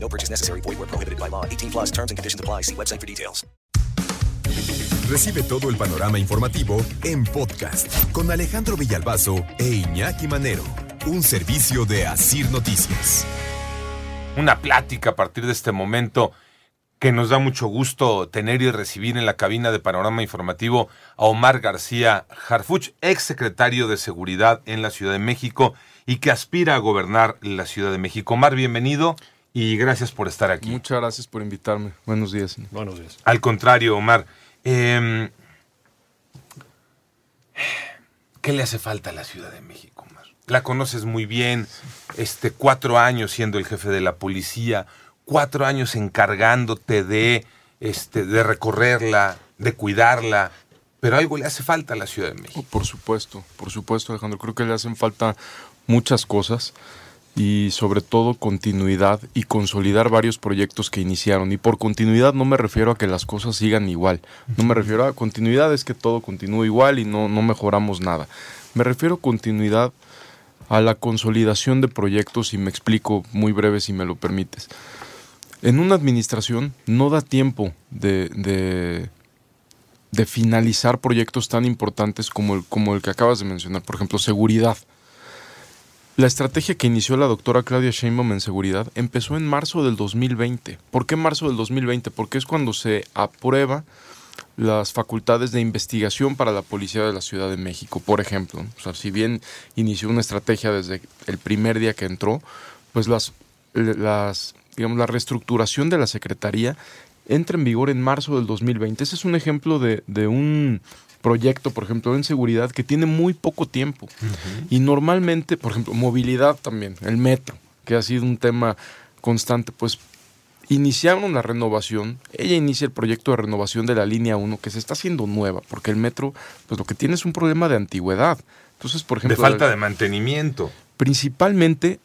No purchase necessary. Void where prohibited by law. 18 plus terms and conditions apply. See website for details. Recibe todo el panorama informativo en podcast con Alejandro Villalbazo e Iñaki Manero. Un servicio de Asir Noticias. Una plática a partir de este momento que nos da mucho gusto tener y recibir en la cabina de panorama informativo a Omar García Harfuch, ex secretario de Seguridad en la Ciudad de México y que aspira a gobernar la Ciudad de México. Omar, bienvenido y gracias por estar aquí. Muchas gracias por invitarme. Buenos días. Buenos días. Al contrario, Omar, eh, ¿qué le hace falta a la Ciudad de México, Omar? La conoces muy bien, este, cuatro años siendo el jefe de la policía, cuatro años encargándote de, este, de recorrerla, de cuidarla, pero algo le hace falta a la Ciudad de México. Oh, por supuesto, por supuesto, Alejandro. Creo que le hacen falta muchas cosas y sobre todo continuidad y consolidar varios proyectos que iniciaron. Y por continuidad no me refiero a que las cosas sigan igual. No me refiero a continuidad es que todo continúe igual y no, no mejoramos nada. Me refiero a continuidad a la consolidación de proyectos y me explico muy breve si me lo permites. En una administración no da tiempo de, de, de finalizar proyectos tan importantes como el, como el que acabas de mencionar, por ejemplo, seguridad. La estrategia que inició la doctora Claudia Sheinbaum en seguridad empezó en marzo del 2020. ¿Por qué marzo del 2020? Porque es cuando se aprueba las facultades de investigación para la Policía de la Ciudad de México, por ejemplo. O sea, si bien inició una estrategia desde el primer día que entró, pues las, digamos, la reestructuración de la Secretaría entra en vigor en marzo del 2020. Ese es un ejemplo de, de un proyecto, por ejemplo, en seguridad que tiene muy poco tiempo. Uh -huh. Y normalmente, por ejemplo, movilidad también, el metro, que ha sido un tema constante, pues iniciaron la renovación, ella inicia el proyecto de renovación de la línea 1 que se está haciendo nueva, porque el metro, pues lo que tiene es un problema de antigüedad. Entonces, por ejemplo... De falta la, de mantenimiento. Principalmente,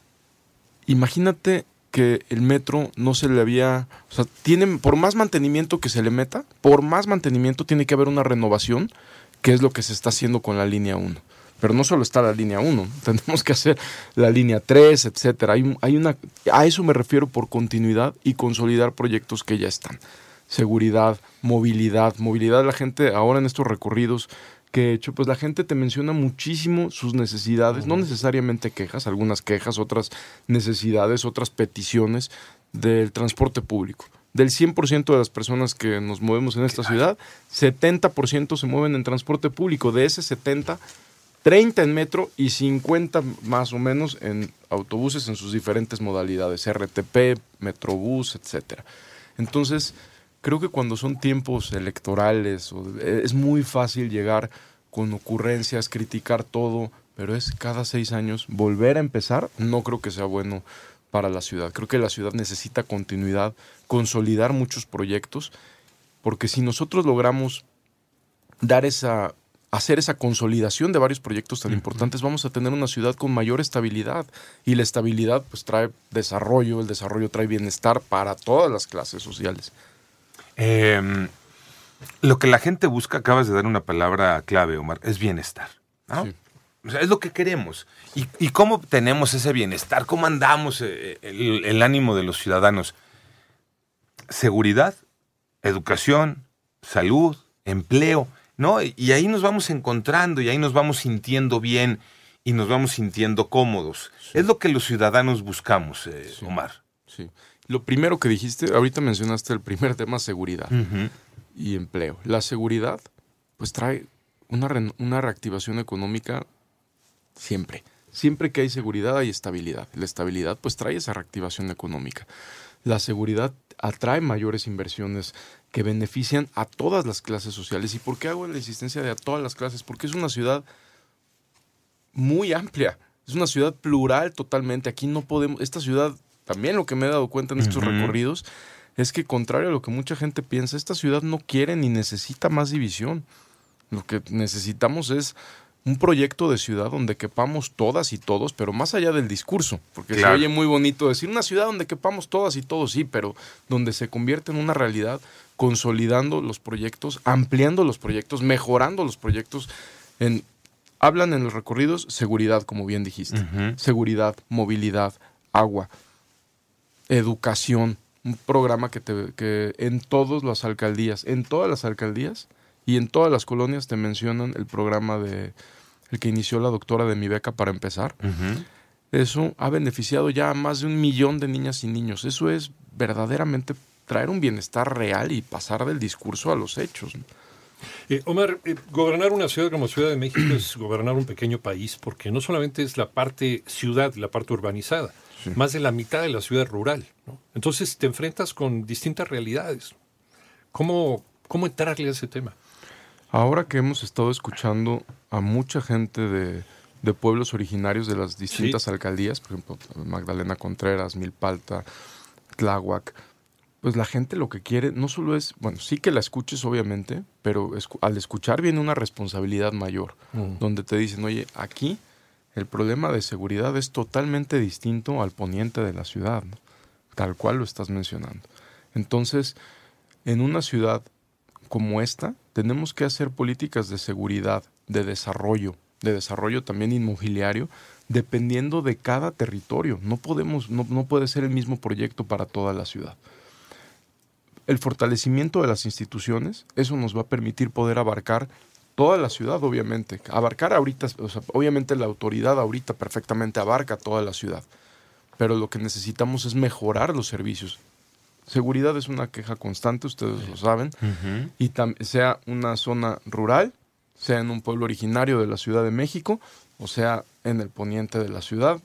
imagínate que el metro no se le había, o sea, tiene, por más mantenimiento que se le meta, por más mantenimiento tiene que haber una renovación, que es lo que se está haciendo con la línea 1. Pero no solo está la línea 1, tenemos que hacer la línea 3, etcétera. Hay, hay una, a eso me refiero por continuidad y consolidar proyectos que ya están. Seguridad, movilidad, movilidad de la gente ahora en estos recorridos que he hecho, pues la gente te menciona muchísimo sus necesidades, no necesariamente quejas, algunas quejas, otras necesidades, otras peticiones del transporte público. Del 100% de las personas que nos movemos en esta ciudad, 70% se mueven en transporte público. De ese 70, 30 en metro y 50 más o menos en autobuses en sus diferentes modalidades, RTP, Metrobús, etc. Entonces, creo que cuando son tiempos electorales es muy fácil llegar con ocurrencias, criticar todo, pero es cada seis años volver a empezar, no creo que sea bueno para la ciudad. Creo que la ciudad necesita continuidad, consolidar muchos proyectos, porque si nosotros logramos dar esa hacer esa consolidación de varios proyectos tan importantes, vamos a tener una ciudad con mayor estabilidad. Y la estabilidad pues trae desarrollo, el desarrollo trae bienestar para todas las clases sociales. Eh, lo que la gente busca, acabas de dar una palabra clave, Omar, es bienestar. ¿no? Sí. O sea, es lo que queremos. ¿Y, ¿Y, cómo tenemos ese bienestar? ¿Cómo andamos eh, el, el, ánimo de los ciudadanos? Seguridad, educación, salud, empleo, ¿no? Y ahí nos vamos encontrando y ahí nos vamos sintiendo bien y nos vamos sintiendo cómodos. Sí. Es lo que los ciudadanos buscamos, eh, sí. Omar. Sí. Lo primero que dijiste, ahorita mencionaste el primer tema, seguridad uh -huh. y empleo. La seguridad, pues trae una, re una reactivación económica siempre. Siempre que hay seguridad hay estabilidad. La estabilidad, pues trae esa reactivación económica. La seguridad atrae mayores inversiones que benefician a todas las clases sociales. ¿Y por qué hago la existencia de a todas las clases? Porque es una ciudad muy amplia. Es una ciudad plural totalmente. Aquí no podemos, esta ciudad también lo que me he dado cuenta en estos uh -huh. recorridos, es que contrario a lo que mucha gente piensa, esta ciudad no quiere ni necesita más división. Lo que necesitamos es un proyecto de ciudad donde quepamos todas y todos, pero más allá del discurso, porque Claro. se oye muy bonito decir una ciudad donde quepamos todas y todos, sí, pero donde se convierte en una realidad, consolidando los proyectos, ampliando los proyectos, mejorando los proyectos. En, hablan en los recorridos seguridad, como bien dijiste, seguridad, movilidad, agua, educación, un programa que, te, que en todas las alcaldías, en todas las alcaldías y en todas las colonias te mencionan el programa de el que inició la doctora de mi beca para empezar. Eso ha beneficiado ya a más de un millón de niñas y niños. Eso es verdaderamente traer un bienestar real y pasar del discurso a los hechos. Eh, Omar, eh, gobernar una ciudad como Ciudad de México es gobernar un pequeño país, porque no solamente es la parte ciudad, la parte urbanizada, más de la mitad de la ciudad rural. ¿no? Entonces te enfrentas con distintas realidades. ¿Cómo, ¿Cómo entrarle a ese tema? Ahora que hemos estado escuchando a mucha gente de, de pueblos originarios de las distintas Sí. alcaldías, por ejemplo, Magdalena Contreras, Milpalta, Tláhuac, pues la gente lo que quiere no solo es, bueno, sí que la escuches obviamente, pero escu- al escuchar viene una responsabilidad mayor, donde te dicen, oye, aquí el problema de seguridad es totalmente distinto al poniente de la ciudad, tal cual lo estás mencionando. Entonces, en una ciudad como esta, tenemos que hacer políticas de seguridad, de desarrollo, de desarrollo también inmobiliario, dependiendo de cada territorio. No podemos, no, no puede ser el mismo proyecto para toda la ciudad. El fortalecimiento de las instituciones, eso nos va a permitir poder abarcar toda la ciudad, obviamente. Abarcar ahorita, o sea, obviamente la autoridad ahorita perfectamente abarca toda la ciudad. Pero lo que necesitamos es mejorar los servicios. Seguridad es una queja constante, ustedes lo saben Ujú. y tam- sea una zona rural, sea en un pueblo originario de la Ciudad de México, o sea en el poniente de la ciudad,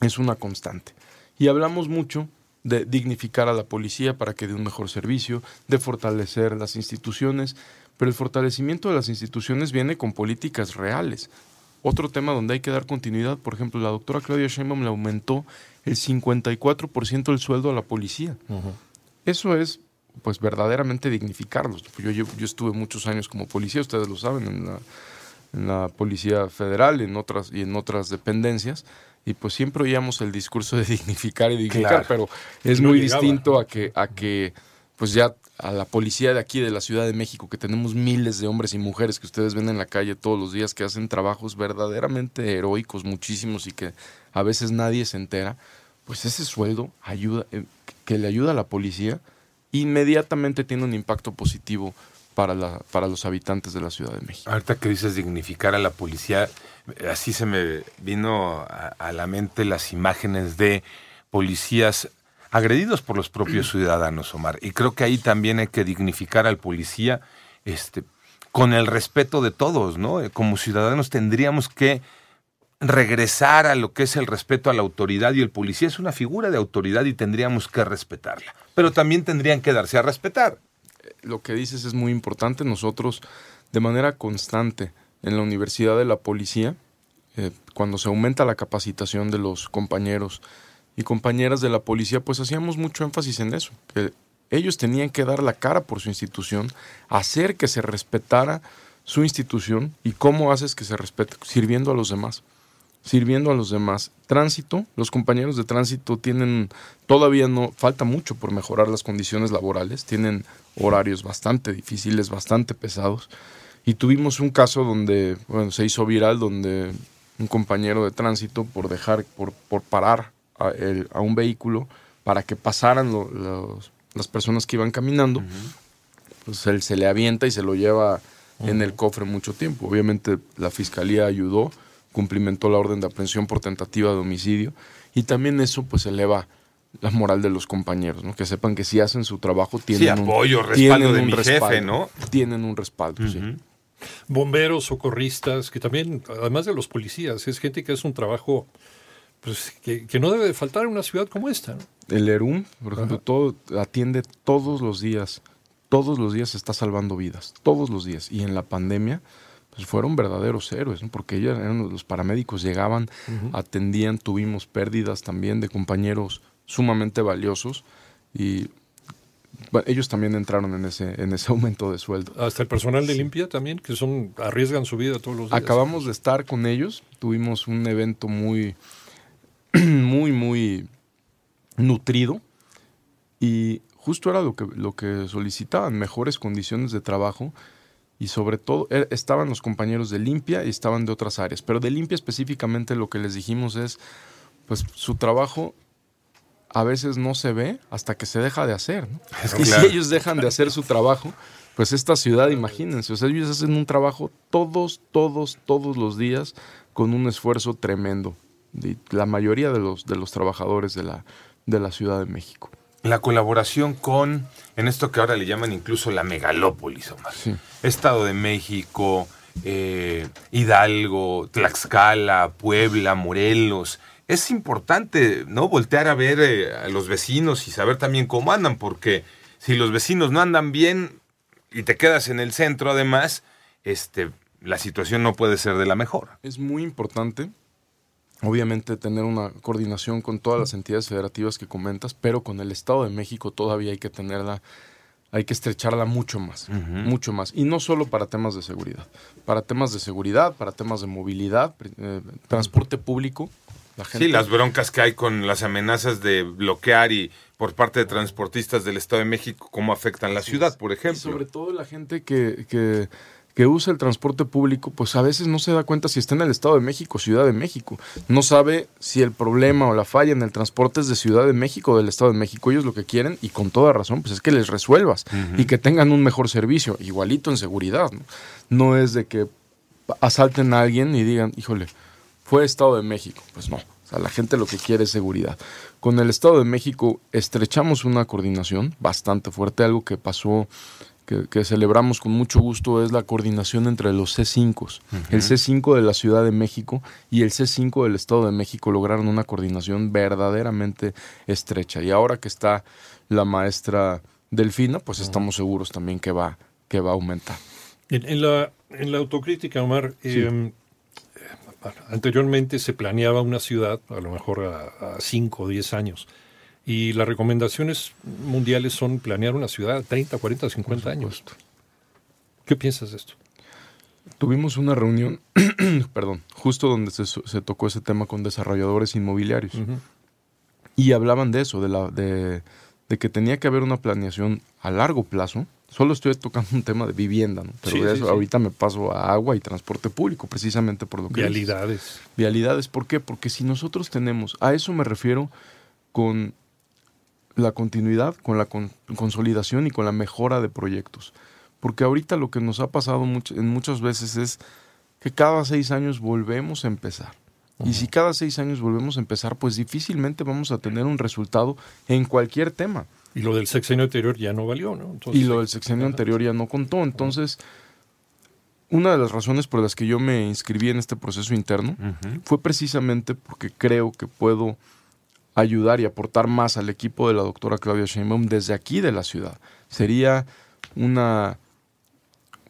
es una constante. Y hablamos mucho de dignificar a la policía para que dé un mejor servicio, de fortalecer las instituciones, pero el fortalecimiento de las instituciones viene con políticas reales. Otro tema donde hay que dar continuidad, por ejemplo, la doctora Claudia Sheinbaum le aumentó el 54% el sueldo a la policía. Eso es, pues, verdaderamente dignificarlos. Yo, llevo- yo estuve muchos años como policía, ustedes lo saben, en la, en la Policía Federal en otras, y en otras dependencias, y pues siempre oíamos el discurso de dignificar y dignificar, Claro. pero es No muy llegaba. distinto a que, a que, pues ya a la policía de aquí de la Ciudad de México, que tenemos miles de hombres y mujeres que ustedes ven en la calle todos los días, que hacen trabajos verdaderamente heroicos, muchísimos, y que a veces nadie se entera, pues ese sueldo ayuda, eh, que le ayuda a la policía, inmediatamente tiene un impacto positivo para, la, para los habitantes de la Ciudad de México. Ahorita que dices dignificar a la policía, así se me vino a la mente las imágenes de policías agredidos por los propios ciudadanos, Omar. Y creo que ahí también hay que dignificar al policía este, con el respeto de todos, ¿no? Eh, Como ciudadanos tendríamos que regresar a lo que es el respeto a la autoridad y el policía es una figura de autoridad y tendríamos que respetarla. Pero también tendrían que darse a respetar. lo que dices es muy importante. Nosotros, de manera constante, en la Universidad de la Policía, eh, cuando se aumenta la capacitación de los compañeros y compañeras de la policía, pues hacíamos mucho énfasis en eso, que ellos tenían que dar la cara por su institución, hacer que se respetara su institución y cómo haces que se respete, sirviendo a los demás sirviendo a los demás. Tránsito, los compañeros de tránsito tienen, todavía no, falta mucho por mejorar las condiciones laborales, tienen horarios bastante difíciles, bastante pesados. Y tuvimos un caso donde, se hizo viral, donde un compañero de tránsito, por dejar, por, por parar a, el- a un vehículo para que pasaran lo- los- las personas que iban caminando, pues él se le avienta y se lo lleva en el cofre mucho tiempo. Obviamente la fiscalía ayudó, cumplimentó la orden de aprehensión por tentativa de homicidio y también eso pues eleva la moral de los compañeros, ¿no? Que sepan que si hacen su trabajo tienen un apoyo, respaldo tienen de un mi jefe, respaldo, ¿no? Tienen un respaldo, sí. Bomberos, socorristas, que también, además de los policías, es gente que hace un trabajo pues, que, que no debe de faltar en una ciudad como esta. ¿no? El ERUM, por ejemplo, todo, atiende todos los días, todos los días está salvando vidas, todos los días. Y en la pandemia, pues fueron verdaderos héroes, ¿no? porque ellos eran los paramédicos, llegaban, atendían, tuvimos pérdidas también de compañeros sumamente valiosos y bueno, ellos también entraron en ese, en ese aumento de sueldo. Hasta el personal de limpia también, que son arriesgan su vida todos los días. Acabamos de estar con ellos, tuvimos un evento muy, muy, muy nutrido y justo era lo que, lo que solicitaban, mejores condiciones de trabajo y sobre todo eh, estaban los compañeros de limpia y estaban de otras áreas, pero de limpia específicamente lo que les dijimos es, pues su trabajo a veces no se ve hasta que se deja de hacer. ¿no? y si ellos dejan de hacer su trabajo, pues esta ciudad, imagínense, o sea, ellos hacen un trabajo todos, todos, todos los días con un esfuerzo tremendo. De la mayoría de los, de los trabajadores de la, de la Ciudad de México. La colaboración con, en esto que ahora le llaman incluso la megalópolis, Omar. Sí. Estado de México, eh, Hidalgo, Tlaxcala, Puebla, Morelos. Es importante, ¿no? Voltear a ver eh, a los vecinos y saber también cómo andan, porque si los vecinos no andan bien y te quedas en el centro, además, este, la situación no puede ser de la mejor. Es muy importante, obviamente, tener una coordinación con todas las entidades federativas que comentas, pero con el Estado de México todavía hay que tenerla, hay que estrecharla mucho más, mucho más. Y no solo para temas de seguridad, para temas de seguridad, para temas de movilidad, eh, transporte público. La gente, Sí, las broncas que hay con las amenazas de bloquear y por parte de transportistas del Estado de México, cómo afectan la ciudad, por Y ejemplo. sobre todo la gente que, que, que usa el transporte público, pues a veces no se da cuenta si está en el Estado de México, Ciudad de México. No sabe si el problema o la falla en el transporte es de Ciudad de México o del Estado de México. Ellos lo que quieren, y con toda razón, pues es que les resuelvas y que tengan un mejor servicio, igualito en seguridad. ¿no? no es de que asalten a alguien y digan, híjole, fue Estado de México. Pues no. O sea, la gente lo que quiere es seguridad. Con el Estado de México estrechamos una coordinación bastante fuerte. Algo que pasó, que, que celebramos con mucho gusto, es la coordinación entre los C5. El C5 de la Ciudad de México y el C5 del Estado de México lograron una coordinación verdaderamente estrecha. Y ahora que está la maestra Delfina, pues estamos seguros también que va, que va a aumentar. En, en la, en la autocrítica, Omar, eh, anteriormente se planeaba una ciudad, a lo mejor a 5 o 10 años, y las recomendaciones mundiales son planear una ciudad a 30, 40, 50 años. ¿Qué piensas de esto? Tuvimos una reunión, perdón, justo donde se, se tocó ese tema con desarrolladores inmobiliarios. Y hablaban de eso, de, la, de, de que tenía que haber una planeación a largo plazo. Solo estoy tocando un tema de vivienda, ¿no? Pero Sí, de sí, eso sí. ahorita me paso a agua y transporte público, precisamente por lo que dices. Vialidades. Vialidades, ¿por qué? Porque si nosotros tenemos, a eso me refiero con la continuidad, con la con- consolidación y con la mejora de proyectos. Porque ahorita lo que nos ha pasado much- en muchas veces es que cada seis años volvemos a empezar. Y si cada seis años volvemos a empezar, pues difícilmente vamos a tener un resultado en cualquier tema. Y lo del sexenio anterior ya no valió, ¿no? Entonces, Y lo del sexenio anterior ya no contó. Entonces, una de las razones por las que yo me inscribí en este proceso interno fue precisamente porque creo que puedo ayudar y aportar más al equipo de la doctora Claudia Sheinbaum desde aquí de la ciudad. Sería una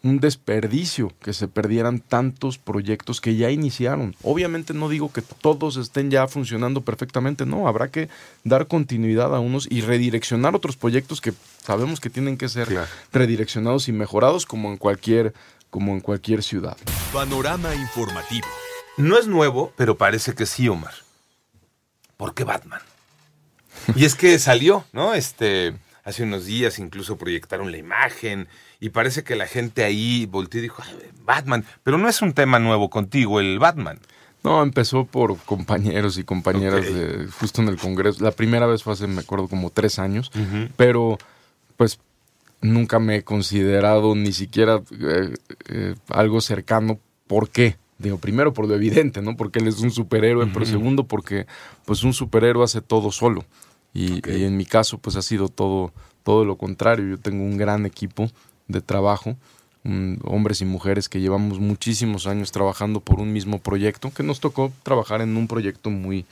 un desperdicio que se perdieran tantos proyectos que ya iniciaron. Obviamente no digo que todos estén ya funcionando perfectamente, no, habrá que dar continuidad a unos y redireccionar otros proyectos que sabemos que tienen que ser Claro. redireccionados y mejorados como en cualquier como en cualquier ciudad. Panorama informativo. No es nuevo, pero parece que sí, Omar. ¿Por qué Batman? Y es que salió, ¿no? Este, hace unos días incluso proyectaron la imagen y parece que la gente ahí volteó y dijo, "Ay, Batman, pero no es un tema nuevo contigo, el Batman. No, empezó por compañeros y compañeras de, justo en el Congreso. La primera vez fue hace, me acuerdo, como tres años, pero pues nunca me he considerado ni siquiera eh, eh, algo cercano. ¿Por qué? Digo, primero por lo evidente, ¿no? Porque él es un superhéroe, pero segundo porque pues un superhéroe hace todo solo. Y, en mi caso pues ha sido todo, todo lo contrario. Yo tengo un gran equipo de trabajo, mm, hombres y mujeres que llevamos muchísimos años trabajando por un mismo proyecto, que nos tocó trabajar en un proyecto muy,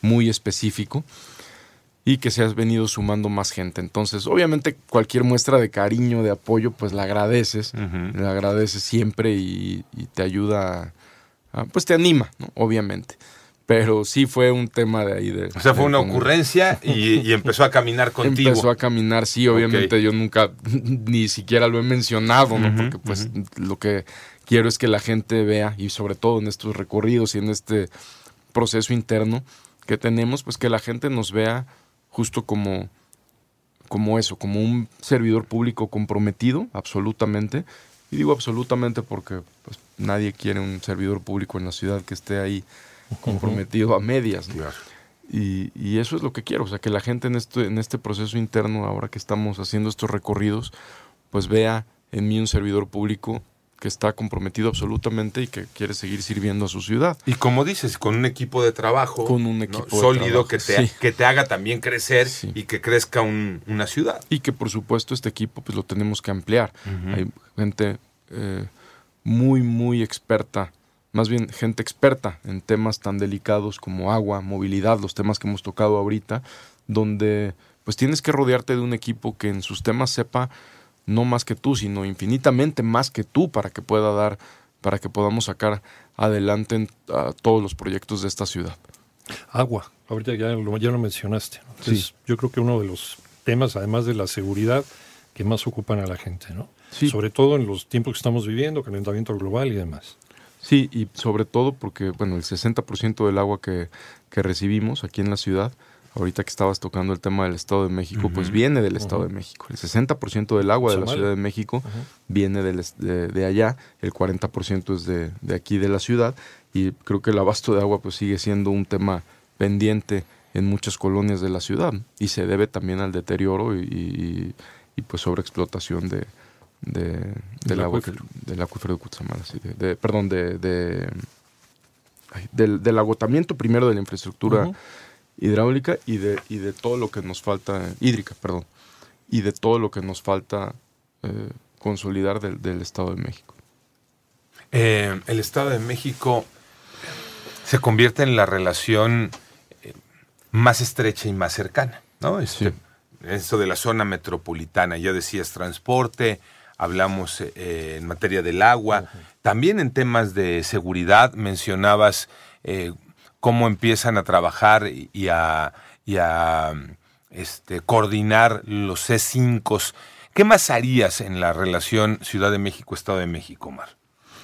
muy específico y que se ha venido sumando más gente. Entonces, obviamente, cualquier muestra de cariño, de apoyo, pues la agradeces, Ujú. la agradeces siempre y, y te ayuda, a- pues te anima, ¿no? obviamente. Pero sí fue un tema de ahí de... O sea, fue una ocurrencia y, y empezó a caminar contigo. Empezó a caminar, sí, obviamente yo nunca ni siquiera lo he mencionado, ¿no? Porque pues lo que quiero es que la gente vea, y sobre todo en estos recorridos y en este proceso interno que tenemos, pues que la gente nos vea justo como, como eso, como un servidor público comprometido, absolutamente. Y digo absolutamente porque pues, nadie quiere un servidor público en la ciudad que esté ahí comprometido a medias. ¿no? Claro. Y, y eso es lo que quiero, o sea, que la gente en este, en este proceso interno, ahora que estamos haciendo estos recorridos, pues vea en mí un servidor público que está comprometido absolutamente y que quiere seguir sirviendo a su ciudad. Y como dices, con un equipo de trabajo Con un equipo sólido trabajo, que, te, sí. que te haga también crecer Sí. y que crezca un- una ciudad. Y que por supuesto este equipo pues lo tenemos que ampliar. Hay gente eh, muy, muy experta, más bien gente experta en temas tan delicados como agua, movilidad, los temas que hemos tocado ahorita, donde pues tienes que rodearte de un equipo que en sus temas sepa no más que tú, sino infinitamente más que tú para que pueda dar, para que podamos sacar adelante en- a todos los proyectos de esta ciudad. Agua, ahorita ya lo, ya lo mencionaste. ¿no? Entonces, Yo creo que uno de los temas, además de la seguridad, que más ocupan a la gente, ¿no? Sí. Sobre todo en los tiempos que estamos viviendo, calentamiento global y demás. Sí, y sobre todo porque, bueno, el 60% del agua que, que recibimos aquí en la ciudad, ahorita que estabas tocando el tema del Estado de México, pues viene del Estado de México. El 60% del agua de la. Ciudad de México viene del de, de allá, el 40% es de, de aquí de la ciudad, y creo que el abasto de agua pues sigue siendo un tema pendiente en muchas colonias de la ciudad, y se debe también al deterioro y, y, y, pues sobreexplotación de, de- del, acuífero. del acuífero de Cutzamala, sí, de- perdón, de, del, del agotamiento primero de la infraestructura. Hidráulica y de, y de todo lo que nos falta, hídrica, perdón, y de todo lo que nos falta eh, consolidar del, del Estado de México. Eh, el Estado de México se convierte en la relación eh, más estrecha y más cercana, ¿no? Este, Sí. Esto de la zona metropolitana, ya decías transporte, hablamos eh, en materia del agua, también en temas de seguridad mencionabas eh, cómo empiezan a trabajar y, a, y a, este, coordinar los C5. ¿Qué más harías en la relación Ciudad de México-Estado de México, Omar?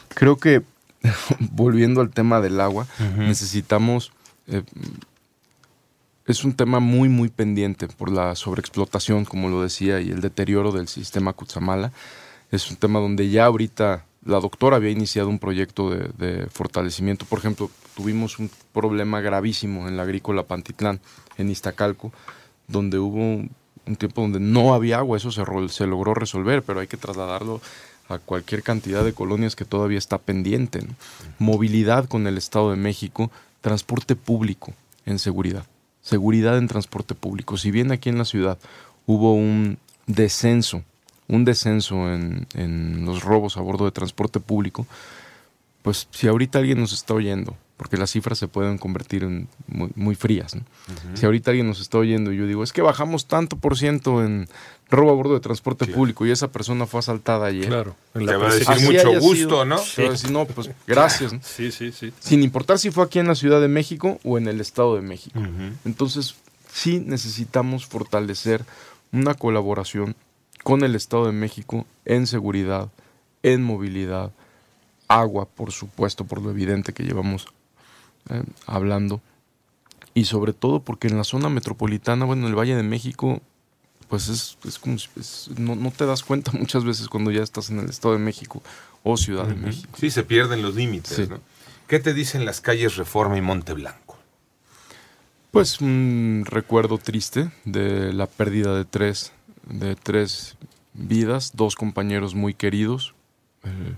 Creo que, volviendo al tema del agua, necesitamos... eh, es un tema muy, muy pendiente por la sobreexplotación, como lo decía, y el deterioro del sistema Cutzamala. Es un tema donde ya ahorita la doctora había iniciado un proyecto de, fortalecimiento. Por ejemplo, tuvimos un problema gravísimo en la agrícola Pantitlán, en Iztacalco, donde hubo un, tiempo donde no había agua. Eso se, logró resolver, pero hay que trasladarlo a cualquier cantidad de colonias que todavía está pendiente. Movilidad con el Estado de México, transporte público en seguridad. Seguridad en transporte público. Si bien aquí en la ciudad hubo un descenso, un descenso en, en los robos a bordo de transporte público, pues si ahorita alguien nos está oyendo, porque las cifras se pueden convertir en muy, muy frías, ¿no? Si ahorita alguien nos está oyendo y yo digo, es que bajamos tanto por ciento en robo a bordo de transporte público y esa persona fue asaltada ayer. Claro. En Te va a decir. Así mucho gusto, sido, ¿no? te va a decir, no, pues gracias. ¿no? Sí, sí, sí. Sin importar si fue aquí en la Ciudad de México o en el Estado de México. Entonces, sí necesitamos fortalecer una colaboración con el Estado de México en seguridad, en movilidad, agua, por supuesto, por lo evidente que llevamos eh, hablando. Y sobre todo porque en la zona metropolitana, bueno, en el Valle de México, pues es, es como si- es- no, no te das cuenta muchas veces cuando ya estás en el Estado de México o Ciudad de México. Sí, se pierden los límites. Sí. ¿no? ¿Qué te dicen las calles Reforma y Monte Blanco? Pues un recuerdo triste de la pérdida de tres, de tres vidas, dos compañeros muy queridos. Eh,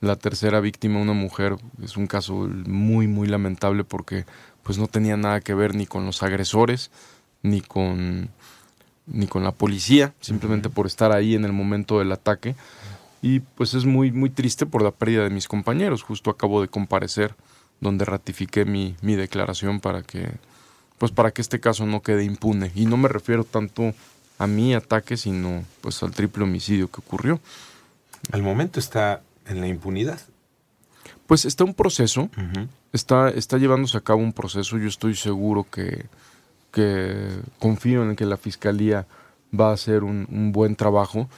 la tercera víctima, una mujer, es un caso muy, muy lamentable porque pues no tenía nada que ver ni con los agresores, ni con, ni con la policía, simplemente por estar ahí en el momento del ataque. Y pues es muy, muy triste por la pérdida de mis compañeros. Justo acabo de comparecer donde ratifiqué mi, mi declaración para que, pues para que este caso no quede impune. Y no me refiero tanto a mi ataque, sino pues al triple homicidio que ocurrió. Al momento está en la impunidad. Pues está un proceso, está, está llevándose a cabo un proceso. Yo estoy seguro que, que confío en que la fiscalía va a hacer un, un buen trabajo.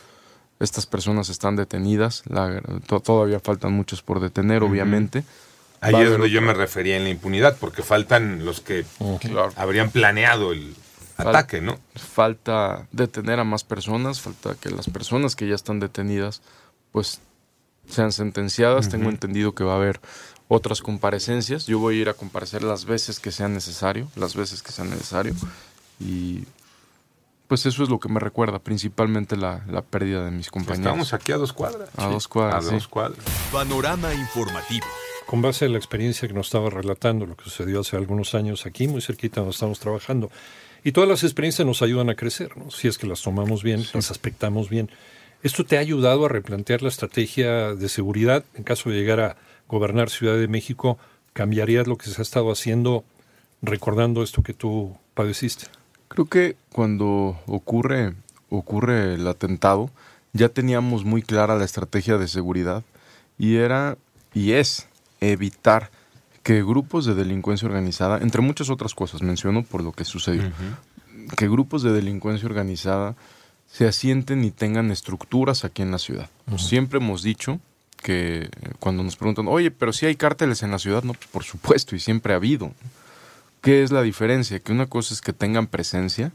Estas personas están detenidas, la- to- todavía faltan muchos por detener, obviamente. Ahí Va es donde yo me refería en la impunidad, porque faltan los que habrían planeado el Fal- ataque, ¿no? Falta detener a más personas, falta que las personas que ya están detenidas pues sean sentenciadas. Tengo entendido que va a haber otras comparecencias. Yo voy a ir a comparecer las veces que sea necesario, las veces que sea necesario. Y pues eso es lo que me recuerda, principalmente la, la pérdida de mis compañeros. Estamos aquí a dos cuadras. A dos cuadras, A sí. dos cuadras. Panorama informativo. Con base en la experiencia que nos estaba relatando, lo que sucedió hace algunos años aquí, muy cerquita donde estamos trabajando. Y todas las experiencias nos ayudan a crecer, ¿no? Si es que las tomamos bien, las aspectamos bien. ¿Esto te ha ayudado a replantear la estrategia de seguridad? En caso de llegar a gobernar Ciudad de México, ¿cambiarías lo que se ha estado haciendo recordando esto que tú padeciste? Creo que cuando ocurre, ocurre el atentado, ya teníamos muy clara la estrategia de seguridad y era y es evitar que grupos de delincuencia organizada, entre muchas otras cosas, menciono por lo que sucedió, que grupos de delincuencia organizada se asienten y tengan estructuras aquí en la ciudad. Siempre hemos dicho que eh, cuando nos preguntan, oye, pero si hay cárteles en la ciudad, no, por supuesto, y siempre ha habido. ¿Qué es la diferencia? Que una cosa es que tengan presencia,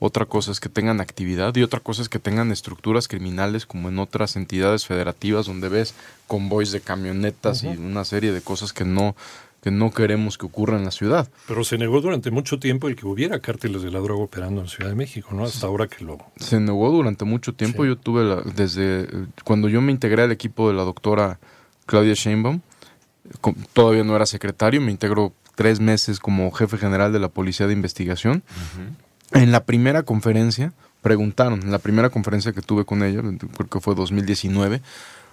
otra cosa es que tengan actividad y otra cosa es que tengan estructuras criminales como en otras entidades federativas donde ves convoys de camionetas y una serie de cosas que no, que no queremos que ocurra en la ciudad. Pero se negó durante mucho tiempo el que hubiera cárteles de la droga operando en Ciudad de México, ¿no? Hasta ahora que lo... Se negó durante mucho tiempo. Sí. Yo tuve, la- desde cuando yo me integré al equipo de la doctora Claudia Sheinbaum, todavía no era secretario, me integró tres meses como jefe general de la Policía de Investigación. En la primera conferencia, preguntaron, en la primera conferencia que tuve con ella, creo que fue 2019,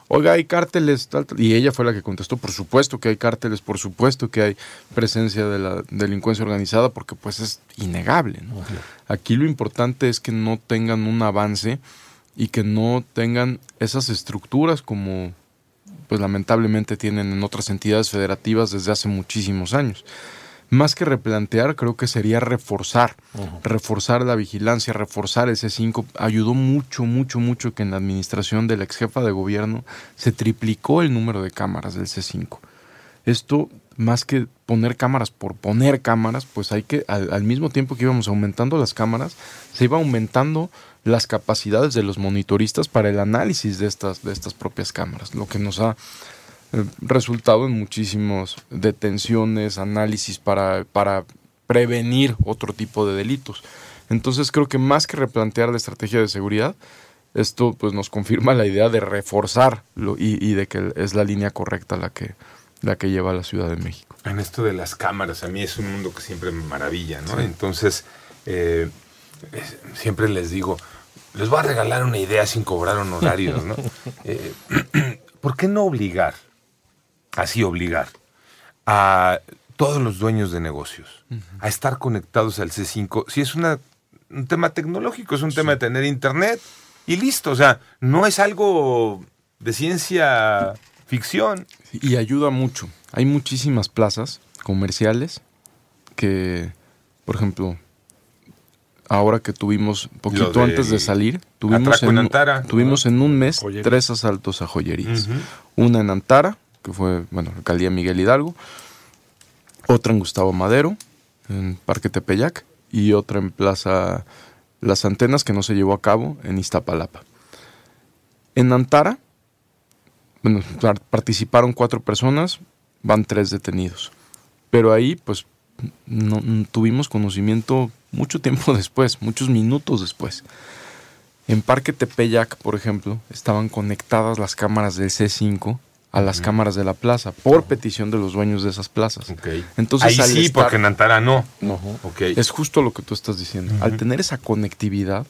oiga, hay cárteles, tal, tal", y ella fue la que contestó, por supuesto que hay cárteles, por supuesto que hay presencia de la delincuencia organizada, porque pues es innegable. ¿no? Aquí lo importante es que no tengan un avance y que no tengan esas estructuras como pues lamentablemente tienen en otras entidades federativas desde hace muchísimos años. Más que replantear, creo que sería reforzar, reforzar la vigilancia, reforzar ese 5. Ayudó mucho, mucho, mucho que en la administración de la ex jefa de gobierno se triplicó el número de cámaras del C5. Esto, más que poner cámaras por poner cámaras, pues hay que, al, al mismo tiempo que íbamos aumentando las cámaras, se iba aumentando las capacidades de los monitoristas para el análisis de estas, de estas propias cámaras, lo que nos ha resultado en muchísimas detenciones, análisis para, para prevenir otro tipo de delitos. Entonces creo que más que replantear la estrategia de seguridad, esto pues nos confirma la idea de reforzarlo y, y de que es la línea correcta la que, la que lleva a la Ciudad de México. En esto de las cámaras, a mí es un mundo que siempre me maravilla, ¿no? Entonces, eh, es- siempre les digo, les voy a regalar una idea sin cobrar honorarios, ¿no? Eh, ¿Por qué no obligar, así obligar, a todos los dueños de negocios a estar conectados al C5? Si es una- un tema tecnológico, es un tema de tener internet y listo, o sea, no es algo de ciencia ficción. Y ayuda mucho. Hay muchísimas plazas comerciales que, por ejemplo, ahora que tuvimos, poquito antes de salir, tuvimos, en en, Antara. tuvimos en un mes tres asaltos a joyerías. Una en Antara, que fue, bueno, alcaldía Miguel Hidalgo, otra en Gustavo Madero, en Parque Tepeyac, y otra en Plaza Las Antenas, que no se llevó a cabo, en Iztapalapa. En Antara, bueno, par- participaron cuatro personas, van tres detenidos. Pero ahí, pues, no, n- tuvimos conocimiento mucho tiempo después, muchos minutos después. En Parque Tepeyac, por ejemplo, estaban conectadas las cámaras del C5 a las cámaras de la plaza, por petición de los dueños de esas plazas. Ok. Entonces, Ahí al sí, estar- porque en Antara no. No. Ok. Es justo lo que tú estás diciendo. Al tener esa conectividad,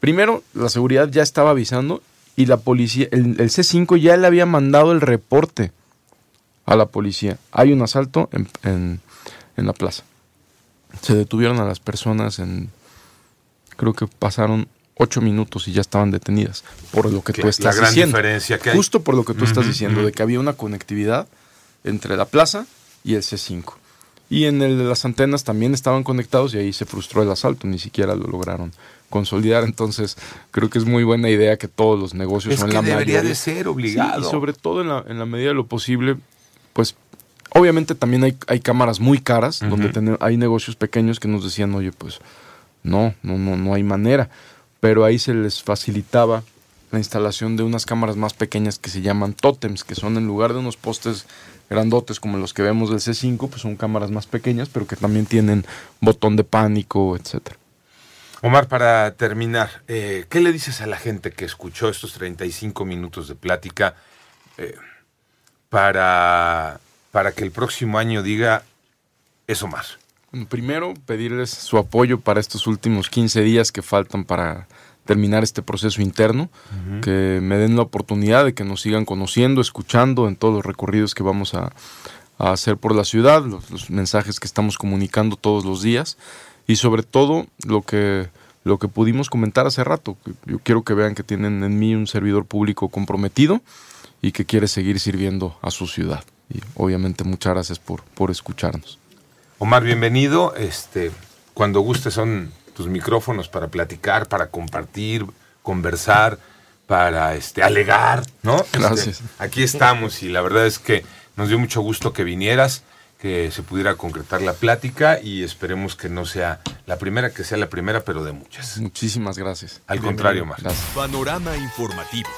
primero la seguridad ya estaba avisando y la policía, el, el C5 ya le había mandado el reporte a la policía. Hay un asalto en, en- en la plaza. Se detuvieron a las personas en, creo que pasaron ocho minutos y ya estaban detenidas. Por lo que tú la estás gran diciendo. diferencia que hay. Justo por lo que tú estás Ujú, diciendo, ujú. de que había una conectividad entre la plaza y el C5. Y en el de las antenas también estaban conectados y ahí se frustró el asalto, ni siquiera lo lograron consolidar. Entonces, creo que es muy buena idea que todos los negocios Es en que la debería mayoría- de ser Sí, obligado. y sobre todo en la, en la medida de lo posible, pues obviamente también hay, hay cámaras muy caras donde tene- hay negocios pequeños que nos decían, oye, pues no, no, no, no hay manera. Pero ahí se les facilitaba la instalación de unas cámaras más pequeñas que se llaman tótems, que son en lugar de unos postes grandotes como los que vemos del C5, pues son cámaras más pequeñas, pero que también tienen botón de pánico, etcétera. Omar, para terminar, eh, ¿qué le dices a la gente que escuchó estos 35 minutos de plática eh, para, para que el próximo año diga eso más? Primero, pedirles su apoyo para estos últimos 15 días que faltan para terminar este proceso interno, que me den la oportunidad de que nos sigan conociendo, escuchando en todos los recorridos que vamos a, a hacer por la ciudad, los, los mensajes que estamos comunicando todos los días y sobre todo lo que, lo que pudimos comentar hace rato. Yo quiero que vean que tienen en mí un servidor público comprometido y que quiere seguir sirviendo a su ciudad. Y obviamente muchas gracias por, por escucharnos. Omar, bienvenido. Este, cuando guste son tus micrófonos para platicar, para compartir, conversar, para este, alegar, ¿no? Este, Gracias. aquí estamos y la verdad es que nos dio mucho gusto que vinieras, que se pudiera concretar la plática y esperemos que no sea la primera, que sea la primera, pero de muchas. Muchísimas gracias. Al contrario, Omar. Gracias. Panorama informativo.